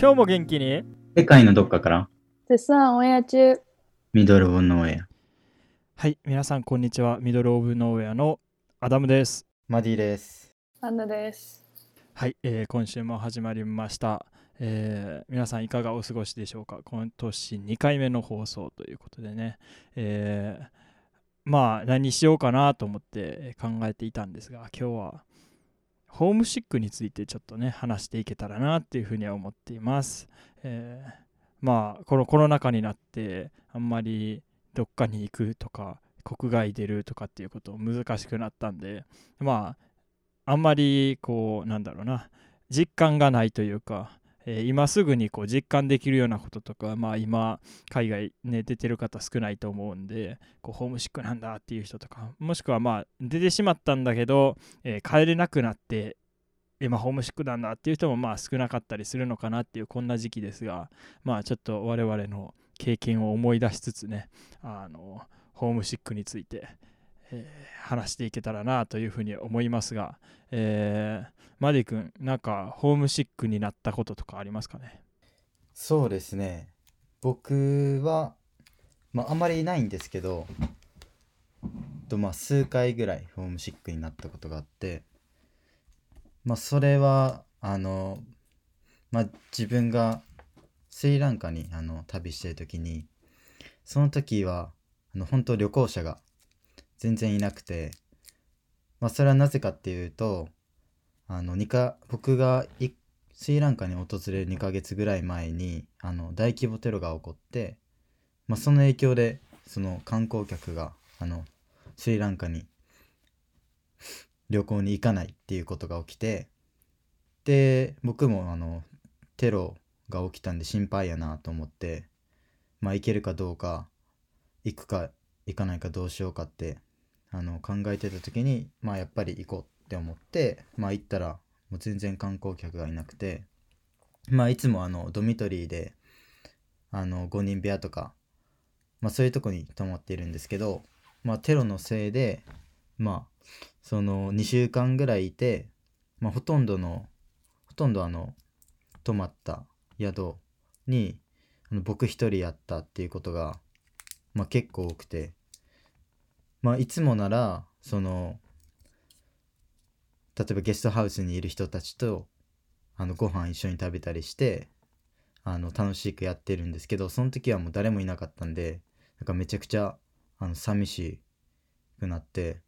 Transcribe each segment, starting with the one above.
今日も元気に？世界のどっかから絶賛オンエア中。ミドルオブノーエア。はい皆さんこんにちはミドルオブノーウェアのアダムですマディです。アンナです。はい、えー今週も始まりました、えー皆さんいかがお過ごしでしょうか？今年2回目の放送ということでね、えーまあ何しようかなと思って考えていたんですが今日はホームシックについてちょっとね話していけたらなっていうふうには思っています、えーまあこのコロナ禍になってあんまりどっかに行くとか国外出るとかっていうこと難しくなったんでまああんまりこうなんだろうな実感がないというか、えー今すぐにこう実感できるようなこととか、まあ、今海外、ね、出てる方少ないと思うんでこうホームシックなんだっていう人とかもしくはまあ出てしまったんだけど、えー帰れなくなって今ホームシックなんだっていう人もまあ少なかったりするのかなっていうこんな時期ですがまあちょっと我々の経験を思い出しつつねあのホームシックについて、えー話していけたらなというふうに思いますが、えーマディ君なんかホームシックになったこととかありますかね？そうですね。僕は、まあ、あまりいないんですけど、とまあ、数回ぐらいホームシックになったことがあって、まあ、それは、あの、まあ、自分がスリランカにあの旅してる時に、その時は、あの本当旅行者が全然いなくて、まあ、それはなぜかっていうと、あの、か僕がスリランカに訪れる2ヶ月ぐらい前にあの大規模テロが起こって、まあ、その影響でその観光客があのスリランカに旅行に行かないっていうことが起きてで僕もあのテロが起きたんで心配やなと思ってまあ行けるかどうか行くか行かないかどうしようかってあの考えてた時にまあやっぱり行こうって思ってまあ行ったらもう全然観光客がいなくてまあいつもあのドミトリーであの5人部屋とかまあそういうとこに泊まっているんですけどまあテロのせいでまあその2週間ぐらいいてまあほとんどのほとんどあの泊まった宿にあの僕一人やったっていうことがまあ結構多くて。まあいつもならその例えばゲストハウスにいる人たちとあのご飯一緒に食べたりしてあの楽しくやってるんですけどその時はもう誰もいなかったんでなんかめちゃくちゃあの寂しくなって。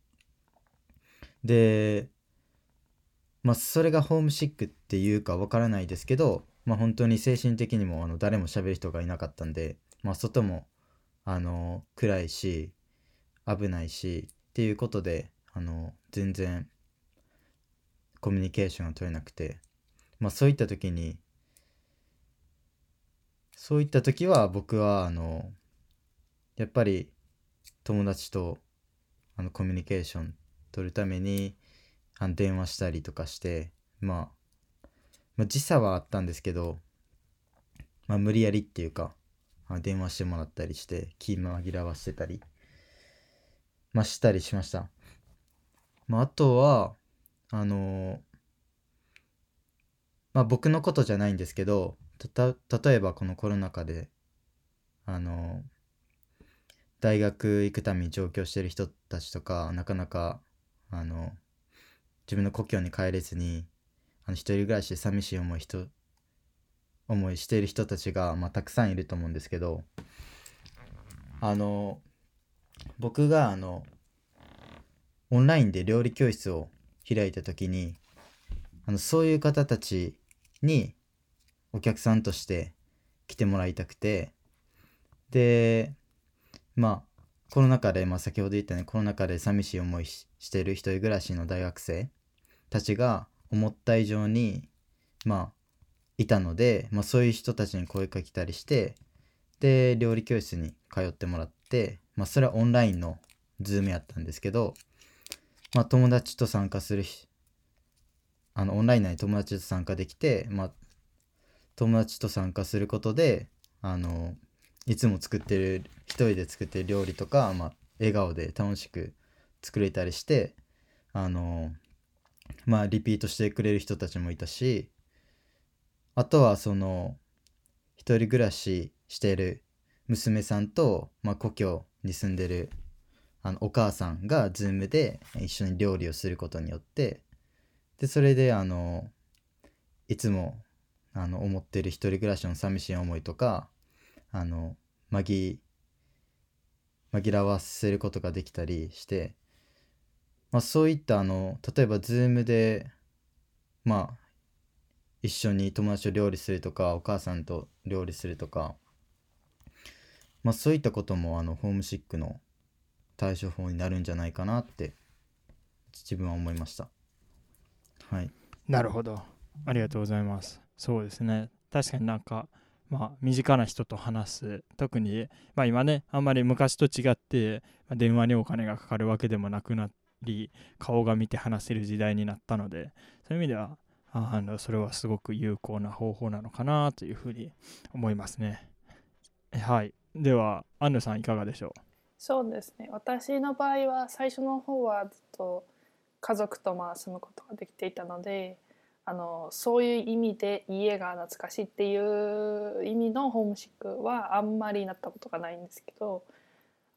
でまあそれがホームシックっていうかわからないですけどまあ本当に精神的にもあの誰も喋る人がいなかったんでまあ外もあの暗いし危ないしっていうことであの全然コミュニケーションが取れなくてまあそういった時にそういった時は僕はあのやっぱり友達とあのコミュニケーション取るためにあの電話したりとかして、まあ、まあ時差はあったんですけど、まあ、無理やりっていうか電話してもらったりして気紛らわしてたり、まあ、したりしました。まあ、あとはあのまあ僕のことじゃないんですけどた例えばこのコロナ禍であの大学行くために上京してる人たちとかなかなかあの自分の故郷に帰れずにあの一人暮らしで寂しい思い人思いしている人たちが、まあ、たくさんいると思うんですけどあの僕があのオンラインで料理教室を開いた時にあのそういう方たちにお客さんとして来てもらいたくてでまあコロナ禍で、まあ、先ほど言ったようにコロナ禍で寂しい思いしてる一人暮らしの大学生たちが思った以上にまあいたので、まあ、そういう人たちに声かけたりしてで料理教室に通ってもらって、まあ、それはオンラインのズームやったんですけど、まあ、友達と参加するあのオンライン内に友達と参加できて、まあ、友達と参加することであのいつも作ってる一人で作ってる料理とか、まあ、笑顔で楽しく作れたりしてあのまあリピートしてくれる人たちもいたしあとはその一人暮らししてる娘さんと、まあ、故郷に住んでるあのお母さんが Zoom で一緒に料理をすることによってでそれであのいつもあの思ってる一人暮らしの寂しい思いとかあの紛紛らわせることができたりして、まあ、そういったあの例えば Zoom でまあ一緒に友達と料理するとかお母さんと料理するとか、まあ、そういったこともあのホームシックの対処法になるんじゃないかなって自分は思いました。はい。なるほど。ありがとうございます。そうですね。確かになんかまあ身近な人と話す特にまあ今ねあんまり昔と違ってま電話にお金がかかるわけでもなくなり顔が見て話せる時代になったのでそういう意味ではあのそれはすごく有効な方法なのかなというふうに思いますね。はい。ではアンヌさんいかがでしょう？そうですね。私の場合は最初の方はずっと家族とまあ住むことができていたのであのそういう意味で家が懐かしいっていう意味のホームシックはあんまりなったことがないんですけど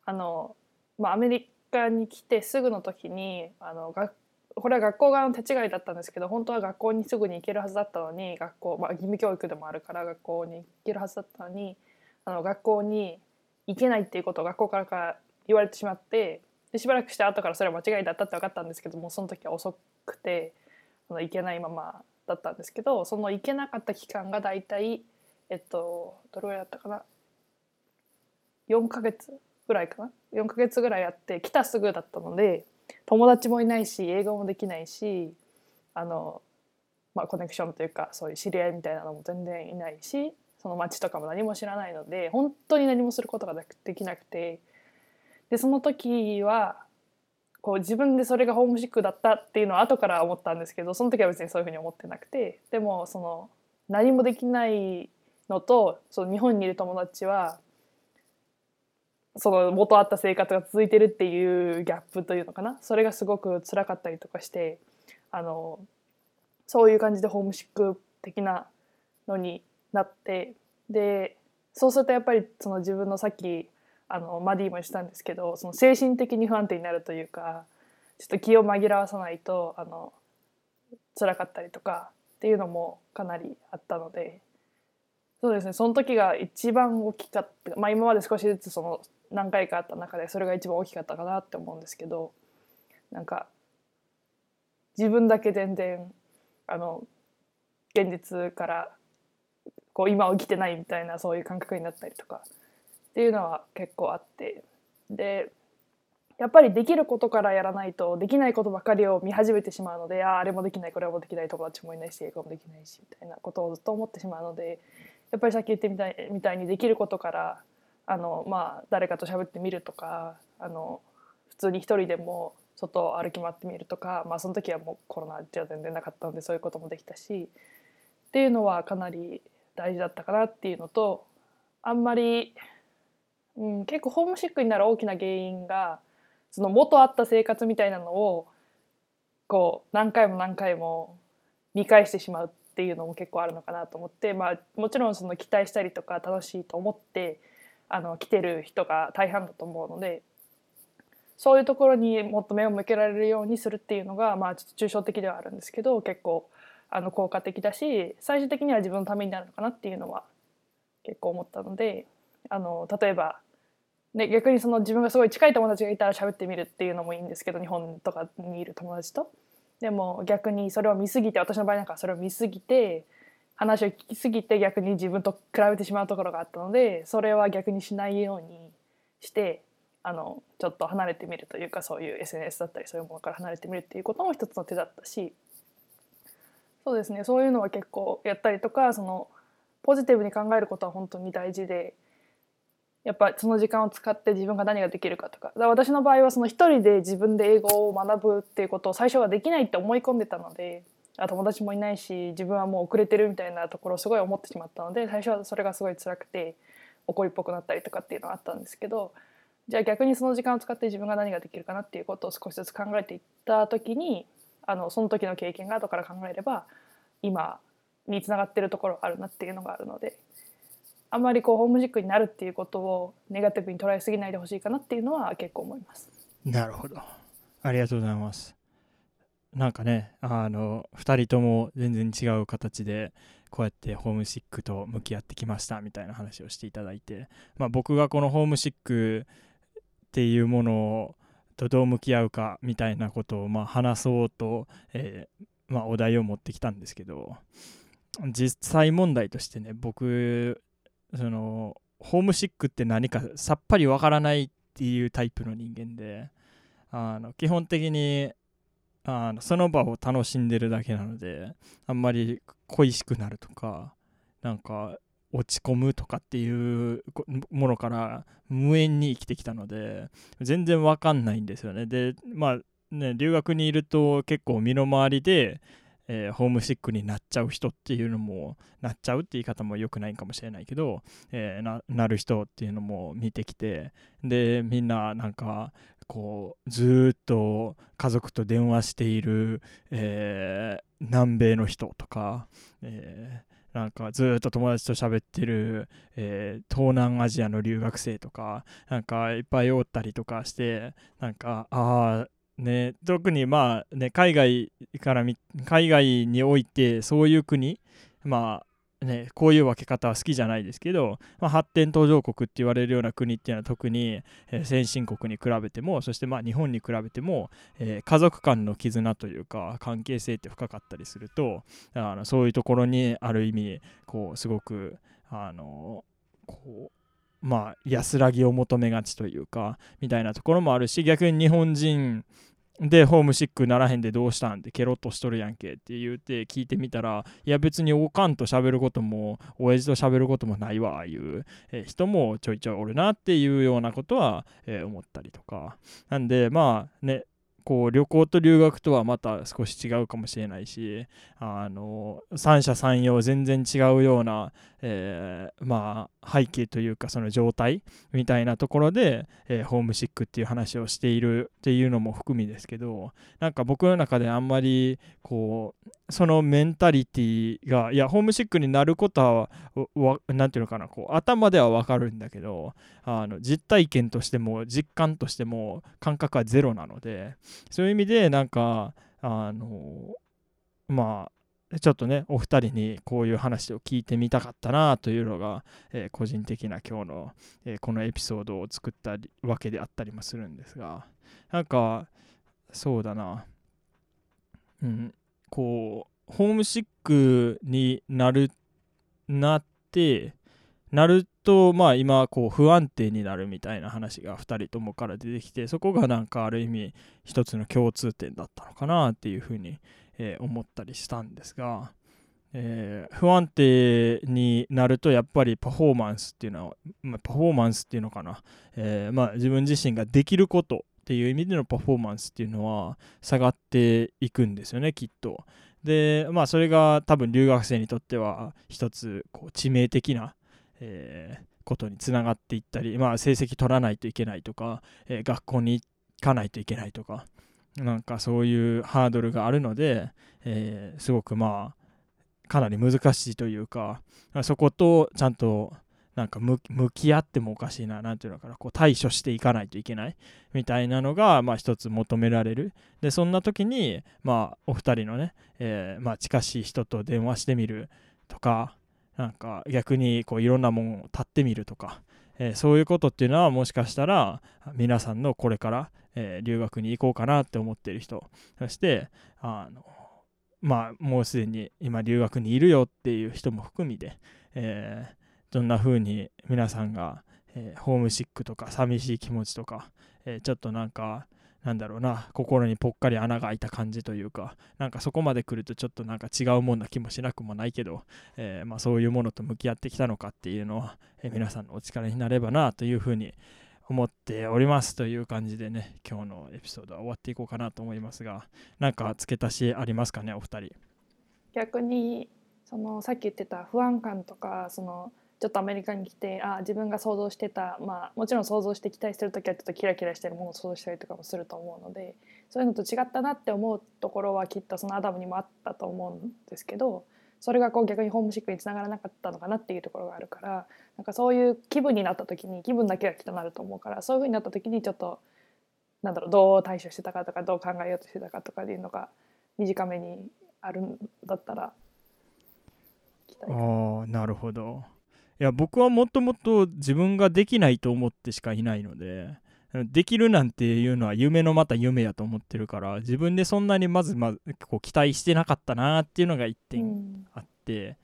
あの、まあ、アメリカに来てすぐの時にあの学これは学校側の手違いだったんですけど本当は学校にすぐに行けるはずだったのに学校、まあ、義務教育でもあるから学校に行けるはずだったのにあの学校に行けないっていうことを学校からから言われてしまってでしばらくして後からそれは間違いだったって分かったんですけどもその時は遅くてあの行けないままだったんですけどその行けなかった期間が大体えっとどれぐらいだったかな？4ヶ月ぐらいかな？4ヶ月ぐらいあって来たすぐだったので友達もいないし英語もできないしあの、まあ、コネクションというかそういう知り合いみたいなのも全然いないしその街とかも何も知らないので本当に何もすることができなくて。でその時はこう自分でそれがホームシックだったっていうのは後から思ったんですけどその時は別にそういうふうに思ってなくて。でもその何もできないのとその日本にいる友達はその元あった生活が続いてるっていうギャップというのかな。それがすごく辛かったりとかしてあのそういう感じでホームシック的なのになってでそうするとやっぱりその自分のさっきあのマディもしたんですけどその精神的に不安定になるというかちょっと気を紛らわさないとあの辛かったりとかっていうのもかなりあったのでそうですねその時が一番大きかった、まあ、今まで少しずつその何回かあった中でそれが一番大きかったかなって思うんですけどなんか自分だけ全然あの現実からこう今起きてないみたいなそういう感覚になったりとかっていうのは結構あって。でやっぱりできることからやらないとできないことばかりを見始めてしまうのであああれもできないこれもできない友達もいないし英語もできないしみたいなことをずっと思ってしまうのでやっぱりさっき言ってみたいみたいにできることからあの、まあ、誰かと喋ってみるとかあの普通に一人でも外を歩き回ってみるとか、まあ、その時はもうコロナじゃ全然なかったのでそういうこともできたしっていうのはかなり大事だったかなっていうのとあんまり、うん、結構ホームシックになる大きな原因がその元あった生活みたいなのをこう何回も何回も見返してしまうっていうのも結構あるのかなと思って、まあ、もちろんその期待したりとか楽しいと思ってあの来てる人が大半だと思うのでそういうところにもっと目を向けられるようにするっていうのが、まあ、ちょっと抽象的ではあるんですけど結構あの効果的だし最終的には自分のためになるのかなっていうのは結構思ったのであの例えば、ね、逆にその自分がすごい近い友達がいたら喋ってみるっていうのもいいんですけど日本とかにいる友達と。でも逆にそれを見すぎて私の場合なんかそれを見すぎて話を聞きすぎて逆に自分と比べてしまうところがあったのでそれは逆にしないようにしてあのちょっと離れてみるというかそういう SNS だったりそういうものから離れてみるっていうことも一つの手だったしそうですね。そういうのは結構やったりとかそのポジティブに考えることは本当に大事でやっぱその時間を使って自分が何ができるかとか。だか私の場合はその一人で自分で英語を学ぶっていうことを最初はできないって思い込んでたのであ友達もいないし自分はもう遅れてるみたいなところをすごい思ってしまったので最初はそれがすごい辛くて怒りっぽくなったりとかっていうのがあったんですけどじゃあ逆にその時間を使って自分が何ができるかなっていうことを少しずつ考えていった時にあのその時の経験が後から考えれば今につながってるところあるなっていうのがあるのであんまりこうホームシックになるっていうことをネガティブに捉えすぎないでほしいかなっていうのは結構思います。なるほど。ありがとうございます。なんかね、あの、2人とも全然違う形で、こうやってホームシックと向き合ってきましたみたいな話をしていただいて、まあ、僕がこのホームシックっていうものをとどう向き合うかみたいなことをまあ話そうと、えーまあ、お題を持ってきたんですけど実際問題としてね僕そのホームシックって何かさっぱりわからないっていうタイプの人間であの基本的にあのその場を楽しんでるだけなのであんまり恋しくなるとかなんか落ち込むとかっていうものから無縁に生きてきたので全然わかんないんですよね。でまあね留学にいると結構身の回りで、えーホームシックになっちゃう人っていうのもなっちゃうって言い方も良くないかもしれないけど、えーななる人っていうのも見てきてでみんななんかこうずっと家族と電話している、えー南米の人とか、えーなんかずっと友達と喋ってる、えー東南アジアの留学生とかなんかいっぱいおったりとかしてなんかああね特にまあね海外から海外においてそういう国まあね、こういう分け方は好きじゃないですけど、まあ、発展途上国って言われるような国っていうのは特に、えー先進国に比べてもそしてまあ日本に比べても、えー家族間の絆というか関係性って深かったりするとあのそういうところにある意味こうすごくあのこうまあ安らぎを求めがちというかみたいなところもあるし逆に日本人でホームシックならへんでどうしたんってケロッとしとるやんけって言って聞いてみたらいや別におかんと喋ることも親父と喋ることもないわああいう、えー人もちょいちょいおるなっていうようなことは、えー思ったりとか。なんでまあねこう旅行と留学とはまた少し違うかもしれないしあの三者三様全然違うような、えーまあ背景というかその状態みたいなところで、えーホームシックっていう話をしているっていうのも含みですけどなんか僕の中であんまりこうそのメンタリティがいやホームシックになることはわなんていうのかなこう頭ではわかるんだけどあの実体験としても実感としても感覚はゼロなのでそういう意味でなんかあのまあちょっとねお二人にこういう話を聞いてみたかったなというのが、えー個人的な今日の、えーこのエピソードを作ったわけであったりもするんですがなんかそうだな。うんこうホームシックになるなってなるとまあ今こう不安定になるみたいな話が2人ともから出てきてそこがなんかある意味一つの共通点だったのかなっていうふうに、えー思ったりしたんですが、えー不安定になるとやっぱりパフォーマンスっていうのは、まあ、パフォーマンスっていうのかな、えーまあ、自分自身ができることっていう意味でのパフォーマンスっていうのは下がっていくんですよねきっと。でまあそれが多分留学生にとっては一つこう致命的な、えーことにつながっていったり、まあ、成績取らないといけないとか、え学校に行かないといけないとかなんかそういうハードルがあるので、えーすごくまあかなり難しいというかそことちゃんとなんか向き合ってもおかしいななんていうのかなこう対処していかないといけないみたいなのがまあ一つ求められる。でそんな時にまあお二人のね、えーまあ近しい人と電話してみるとかなんか逆にこういろんなもんを立ってみるとか、えーそういうことっていうのはもしかしたら皆さんのこれから、えー留学に行こうかなって思ってる人。そしてあのまあもうすでに今留学にいるよっていう人も含みで、えーどんな風に皆さんが、えーホームシックとか寂しい気持ちとか、えーちょっとなんかなんだろうな心にぽっかり穴が開いた感じというかなんかそこまで来るとちょっとなんか違うもんな気もしなくもないけど、えーまあ、そういうものと向き合ってきたのかっていうのは、えー皆さんのお力になればなというふうに思っておりますという感じでね今日のエピソードは終わっていこうかなと思いますがなんか付け足しありますかねお二人。逆にそのさっき言ってた不安感とかそのちょっとアメリカに来てあ自分が想像してた、まあ、もちろん想像して期待してる時はちょっとキラキラしてるものを想像したりとかもすると思うのでそういうのと違ったなって思うところはきっとそのアダムにもあったと思うんですけどそれがこう逆にホームシックにつながらなかったのかなっていうところがあるからなんかそういう気分になった時に気分だけがきっとなると思うからそういうふうになった時にちょっとなんだろうどう対処してたかとかどう考えようとしてたかとかっていうのが短めにあるんだったらああなるほど。いや僕はもともと自分ができないと思ってしかいないのでできるなんていうのは夢のまた夢やと思ってるから自分でそんなにまずまずこう期待してなかったなっていうのが一う点ん。あって、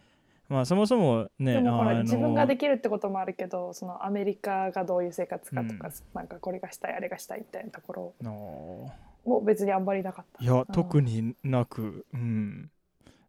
まあそもそもね自分ができるってこともあるけどそのアメリカがどういう生活かとか、うん。なんかこれがしたいあれがしたいみたいなところのも別にあんまりなかった。いやうん。特になくうん。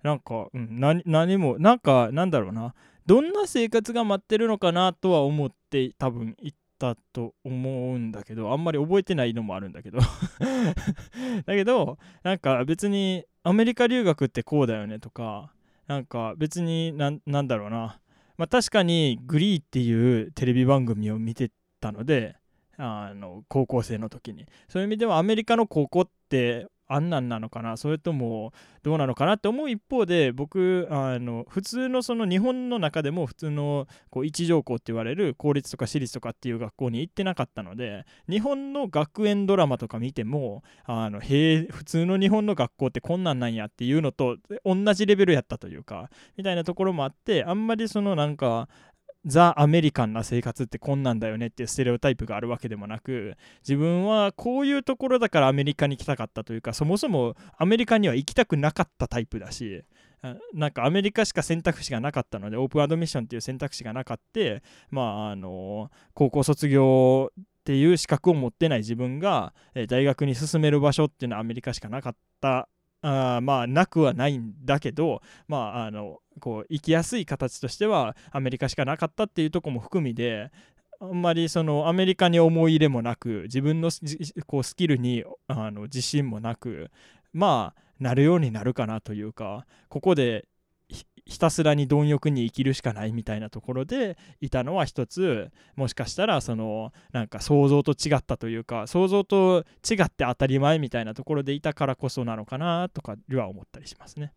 なんか、うん、何何もなんかなんだろうな。どんな生活が待ってるのかなとは思って多分行ったと思うんだけどあんまり覚えてないのもあるんだけど。だけどなんか別にアメリカ留学ってこうだよねとかなんか別になんなんだろうな。まあ確かにグリーっていうテレビ番組を見てたのであの高校生の時に。そういう意味ではアメリカの高校ってあんなんなのかな？それともどうなのかなって思う一方で僕あの普通のその日本の中でも普通のこう一条校って言われる公立とか私立とかっていう学校に行ってなかったので日本の学園ドラマとか見てもあのへえ普通の日本の学校ってこんなんなんやっていうのと同じレベルやったというかみたいなところもあってあんまりそのなんかザ・アメリカンな生活ってこんなんだよねっていうステレオタイプがあるわけでもなく自分はこういうところだからアメリカに来たかったというかそもそもアメリカには行きたくなかったタイプだしなんかアメリカしか選択肢がなかったのでオープンアドミッションっていう選択肢がなかってまああの高校卒業っていう資格を持ってない自分が、大学に進める場所っていうのはアメリカしかなかったあまあなくはないんだけどまああのこう生きやすい形としてはアメリカしかなかったっていうとこも含みであんまりそのアメリカに思い入れもなく自分のこうスキルにあの自信もなくまあなるようになるかなというかここでひたすらに貪欲に生きるしかないみたいなところでいたのは一つもしかしたらそのなんか想像と違ったというか想像と違って当たり前みたいなところでいたからこそなのかなとかは思ったりしますね。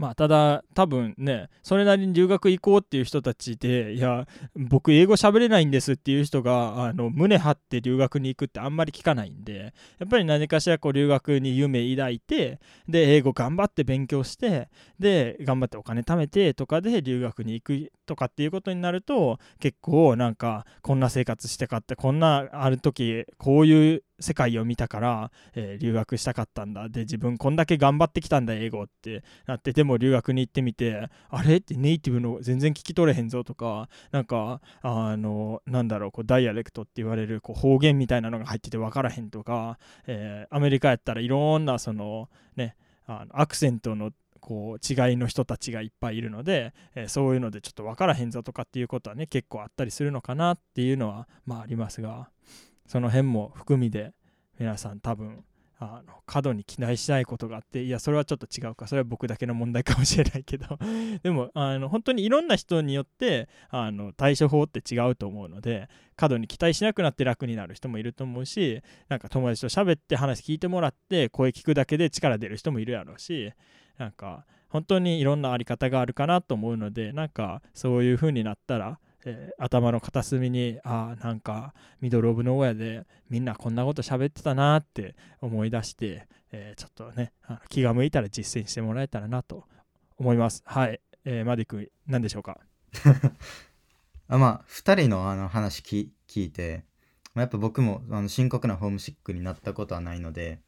まあただ多分ねそれなりに留学行こうっていう人たちでいや僕英語喋れないんですっていう人があの胸張って留学に行くってあんまり聞かないんでやっぱり何かしらこう留学に夢抱いてで英語頑張って勉強してで頑張ってお金貯めてとかで留学に行くとかっていうことになると結構なんかこんな生活してかってこんなある時こういう世界を見たから、えー留学したかったんだ。で自分こんだけ頑張ってきたんだ英語ってなってでも留学に行ってみてあれ？ってネイティブの全然聞き取れへんぞとかなんかあのなんだろうこうダイアレクトって言われるこう方言みたいなのが入ってて分からへんとか、えーアメリカやったらいろんなそのねあのアクセントのこう違いの人たちがいっぱいいるので、えーそういうのでちょっと分からへんぞとかっていうことはね結構あったりするのかなっていうのはまあありますが。その辺も含みで皆さん多分あの過度に期待したいことがあっていやそれはちょっと違うか。それは僕だけの問題かもしれないけど。でもあの本当にいろんな人によってあの対処法って違うと思うので過度に期待しなくなって楽になる人もいると思うしなんか友達と喋って話聞いてもらって声聞くだけで力出る人もいるやろうしなんか本当にいろんなあり方があるかなと思うのでなんかそういう風になったら、えー頭の片隅にあーなんかミドル・オブ・ノーウェアでみんなこんなこと喋ってたなって思い出して、えーちょっとねあの気が向いたら実践してもらえたらなと思います。はい、えーマディ君何でしょうか？あまあ2人のあの話聞いて、まあ、やっぱ僕もあの深刻なホームシックになったことはないので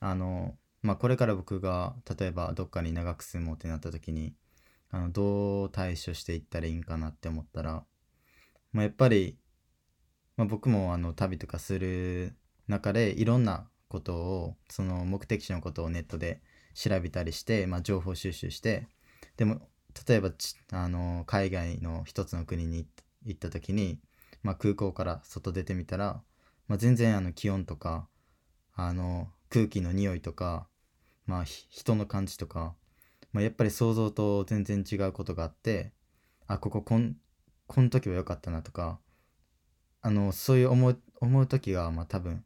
あの、まあ、これから僕が例えばどっかに長く住もうってなった時にあのどう対処していったらいいんかなって思ったら、まあ、やっぱり、まあ、僕もあの旅とかする中でいろんなことをその目的地のことをネットで調べたりして、まあ、情報収集してでも例えばあの海外の一つの国に行った時に、まあ、空港から外出てみたら、まあ、全然あの気温とかあの空気の匂いとか、まあ、人の感じとか、まあ、やっぱり想像と全然違うことがあってあこここんこの時は良かったなとかあのそういう思う思う時がまあ多分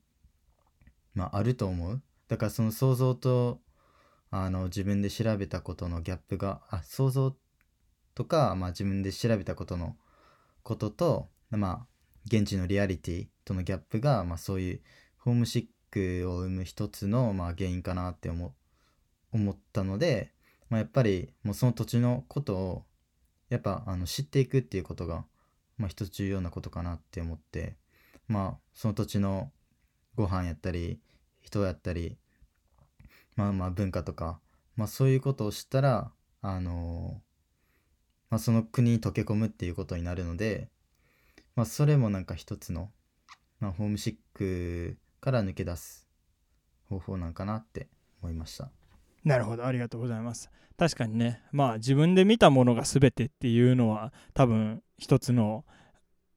まああると思う。だからその想像とあの自分で調べたことのギャップがあ想像とか、まあ、自分で調べたことのこととまあ現地のリアリティとのギャップが、まあ、そういうホームシックを生む一つの、まあ、原因かなって思思ったので、まあ、やっぱりもうその土地のことをやっぱあの知っていくっていうことが、まあ、一つ重要なことかなって思ってまあその土地のご飯やったり人やったりまあまあ文化とか、まあ、そういうことを知ったらあのまあ、その国に溶け込むっていうことになるので、まあ、それもなんか一つの、まあ、ホームシックから抜け出す方法なんかなって思いました。なるほど。ありがとうございます。確かにね。まあ自分で見たものが全てっていうのは多分一つの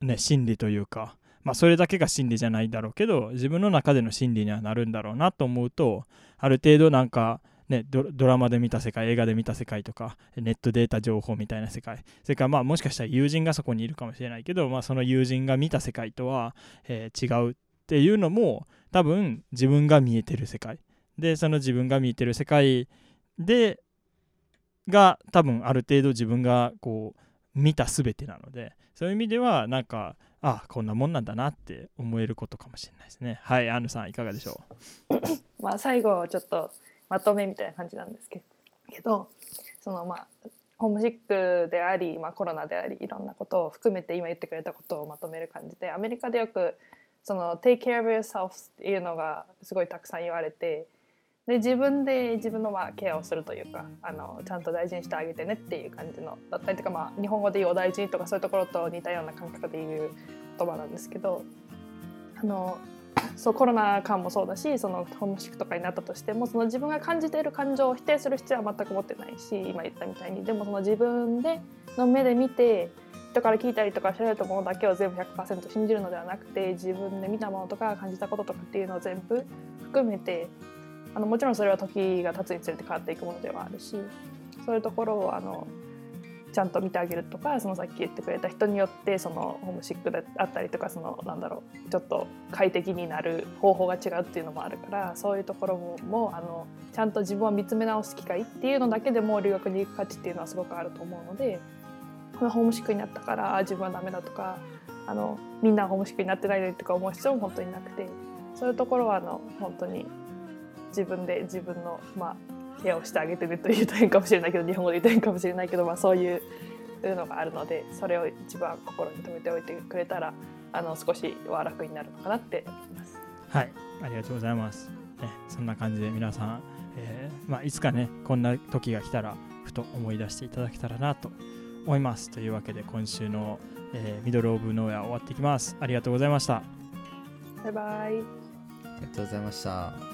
ね真理というかまあそれだけが真理じゃないだろうけど自分の中での真理にはなるんだろうなと思うとある程度なんかね、ドラマで見た世界映画で見た世界とかネットデータ情報みたいな世界。それからまあもしかしたら友人がそこにいるかもしれないけど、まあ、その友人が見た世界とは、えー、違うっていうのも多分自分が見えてる世界。でその自分が見えてる世界でが多分ある程度自分がこう見た全てなのでそういう意味ではなんかあこんなもんなんだなって思えることかもしれないですね。はいアンヌさんいかがでしょう？まあ最後ちょっとまとめみたいな感じなんですけどそのまあホームシックであり、まあ、コロナでありいろんなことを含めて今言ってくれたことをまとめる感じでアメリカでよくその「take care of yourself」っていうのがすごいたくさん言われてで自分で自分のまあケアをするというかあのちゃんと大事にしてあげてねっていう感じのだったりとか、まあ、日本語で言う「お大事に」とかそういうところと似たような感覚で言う言葉なんですけどあのそうコロナ禍もそうだしそのホームシックとかになったとしてもその自分が感じている感情を否定する必要は全く持ってないし今言ったみたいに。でもその自分での目で見て人から聞いたりとか調べたものだけを全部100%信じるのではなくて自分で見たものとか感じたこととかっていうのを全部含めてあのもちろんそれは時が経つにつれて変わっていくものではあるしそういうところをあのちゃんと見てあげるとかそのさっき言ってくれた人によってそのホームシックであったりとかそのなんだろうちょっと快適になる方法が違うっていうのもあるからそういうところももあのちゃんと自分を見つめ直す機会っていうのだけでも留学に行く価値っていうのはすごくあると思うのでこのホームシックになったから自分はダメだとかあのみんなホームシックになってないのにとか思う必要も本当になくてそういうところはあの本当に自分で自分のまあケアをしてあげてると言うと変かもしれないけど日本語で言うと変かもしれないけど、まあ、そういうのがあるのでそれを一番心に留めておいてくれたらあの少しは楽になるのかなって思います。はいありがとうございます。ね、そんな感じで皆さん、えーまあ、いつかねこんな時が来たらふと思い出していただけたらなと思います。というわけで今週の、えー、ミドル・オブ・ノーヤ終わっていきます。ありがとうございました。バイバイ。ありがとうございました。